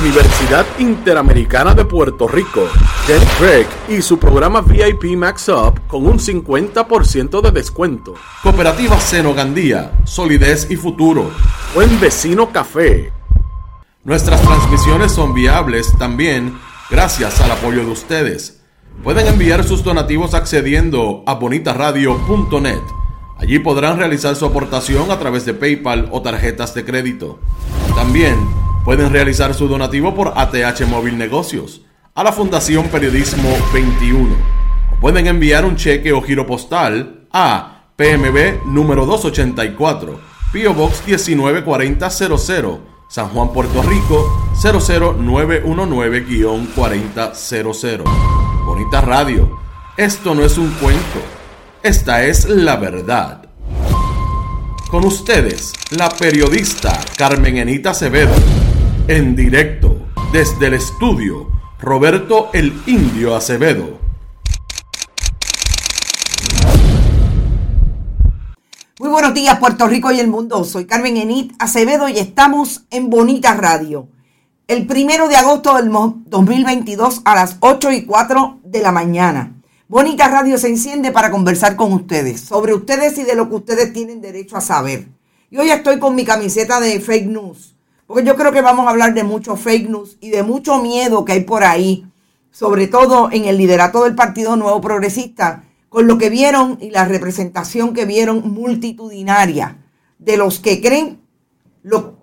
Universidad Interamericana de Puerto Rico, Jen Craig y su programa VIP Max Up con un 50% de descuento. Cooperativa Senogandía, Solidez y Futuro. Buen Vecino Café. Nuestras transmisiones son viables también gracias al apoyo de ustedes. Pueden enviar sus donativos accediendo a bonitaradio.net. Allí podrán realizar su aportación a través de PayPal o tarjetas de crédito. También pueden realizar su donativo por ATH Móvil Negocios a la Fundación Periodismo 21. O pueden enviar un cheque o giro postal a PMB número 284, PO Box 194000, San Juan, Puerto Rico 00919-4000. Bonita Radio. Esto no es un cuento. Esta es la verdad. Con ustedes, la periodista Carmen Enita Acevedo. En directo, desde el estudio, Roberto el Indio Acevedo. Muy buenos días, Puerto Rico y el mundo. Soy Carmen Enit Acevedo y estamos en Bonita Radio. El primero de agosto del 2022 a las 8 y 4 de la mañana. Bonita Radio se enciende para conversar con ustedes, sobre ustedes y de lo que ustedes tienen derecho a saber. Y hoy estoy con mi camiseta de fake news, porque yo creo que vamos a hablar de mucho fake news y de mucho miedo que hay por ahí, sobre todo en el liderato del Partido Nuevo Progresista, con lo que vieron y la representación que vieron multitudinaria de los que creen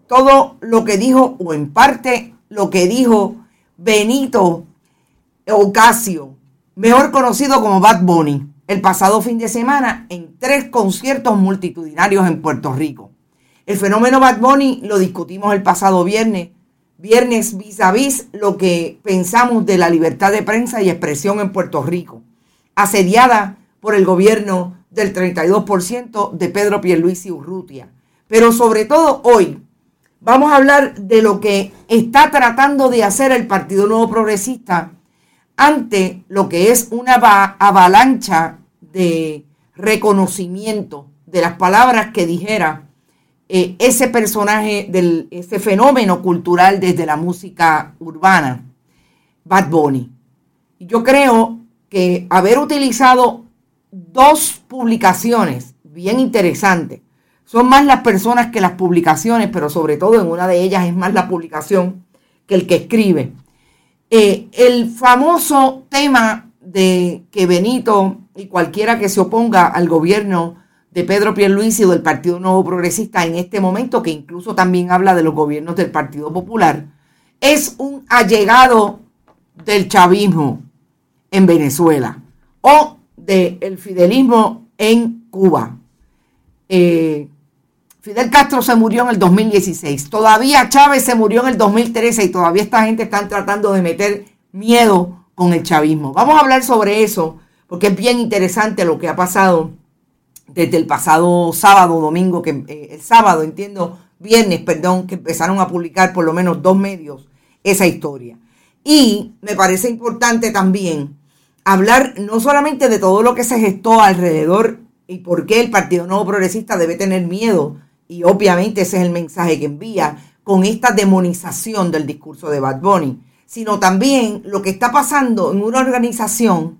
todo lo que dijo, o en parte lo que dijo Benito Ocasio mejor conocido como Bad Bunny, el pasado fin de semana en tres conciertos multitudinarios en Puerto Rico. El fenómeno Bad Bunny lo discutimos el pasado viernes, viernes vis a vis lo que pensamos de la libertad de prensa y expresión en Puerto Rico, asediada por el gobierno del 32% de Pedro Pierluisi Urrutia. Pero sobre todo hoy vamos a hablar de lo que está tratando de hacer el Partido Nuevo Progresista ante lo que es una avalancha de reconocimiento de las palabras que dijera eh, ese personaje, del, ese fenómeno cultural desde la música urbana, Bad Bunny. Yo creo que haber utilizado dos publicaciones bien interesantes, son más las personas que las publicaciones, pero sobre todo en una de ellas es más la publicación que el que escribe. Eh, el famoso tema de que Benito y cualquiera que se oponga al gobierno de Pedro Pierluisi o del Partido Nuevo Progresista en este momento, que incluso también habla de los gobiernos del Partido Popular, es un allegado del chavismo en Venezuela o del fidelismo en Cuba. Eh, Fidel Castro se murió en el 2016. Todavía Chávez se murió en el 2013 y todavía esta gente está tratando de meter miedo con el chavismo. Vamos a hablar sobre eso porque es bien interesante lo que ha pasado desde el pasado sábado, domingo, que eh, el sábado, entiendo, viernes, perdón, que empezaron a publicar por lo menos dos medios esa historia. Y me parece importante también hablar no solamente de todo lo que se gestó alrededor y por qué el Partido Nuevo Progresista debe tener miedo y obviamente ese es el mensaje que envía con esta demonización del discurso de Bad Bunny, sino también lo que está pasando en una organización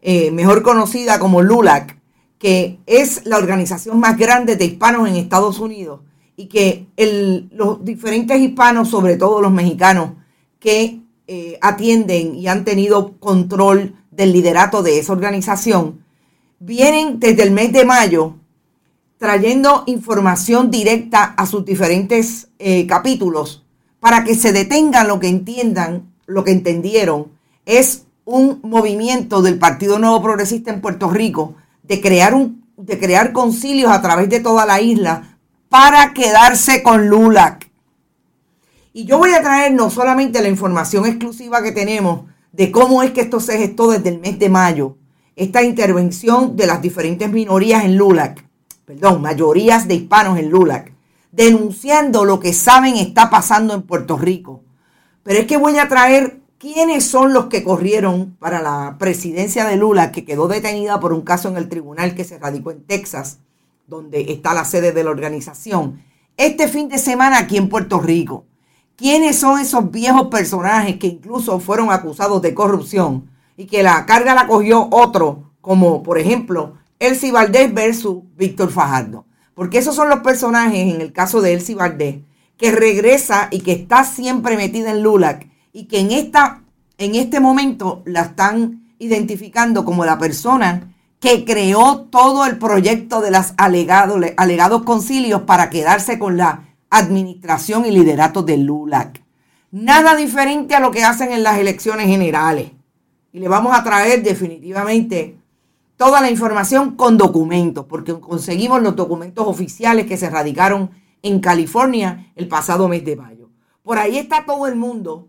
eh, mejor conocida como LULAC, que es la organización más grande de hispanos en Estados Unidos y que los diferentes hispanos, sobre todo los mexicanos, que eh, atienden y han tenido control del liderato de esa organización, vienen desde el mes de mayo trayendo información directa a sus diferentes eh, capítulos para que se detengan lo que entiendan, lo que entendieron, es un movimiento del Partido Nuevo Progresista en Puerto Rico de crear, un, de crear concilios a través de toda la isla para quedarse con LULAC. Y yo voy a traer no solamente la información exclusiva que tenemos de cómo es que esto se gestó desde el mes de mayo, esta intervención de las diferentes minorías en LULAC, perdón, mayorías de hispanos en LULAC, denunciando lo que saben está pasando en Puerto Rico. Pero es que voy a traer quiénes son los que corrieron para la presidencia de Lula, que quedó detenida por un caso en el tribunal que se radicó en Texas, donde está la sede de la organización, este fin de semana aquí en Puerto Rico. ¿Quiénes son esos viejos personajes que incluso fueron acusados de corrupción y que la carga la cogió otro, como por ejemplo Elsie Valdés versus Víctor Fajardo? Porque esos son los personajes, en el caso de Elsie Valdés, que regresa y que está siempre metida en LULAC y que en, esta, en este momento la están identificando como la persona que creó todo el proyecto de los alegados, alegados concilios para quedarse con la administración y liderato del LULAC. Nada diferente a lo que hacen en las elecciones generales. Y le vamos a traer definitivamente toda la información con documentos, porque conseguimos los documentos oficiales que se radicaron en California el pasado mes de mayo. Por ahí está todo el mundo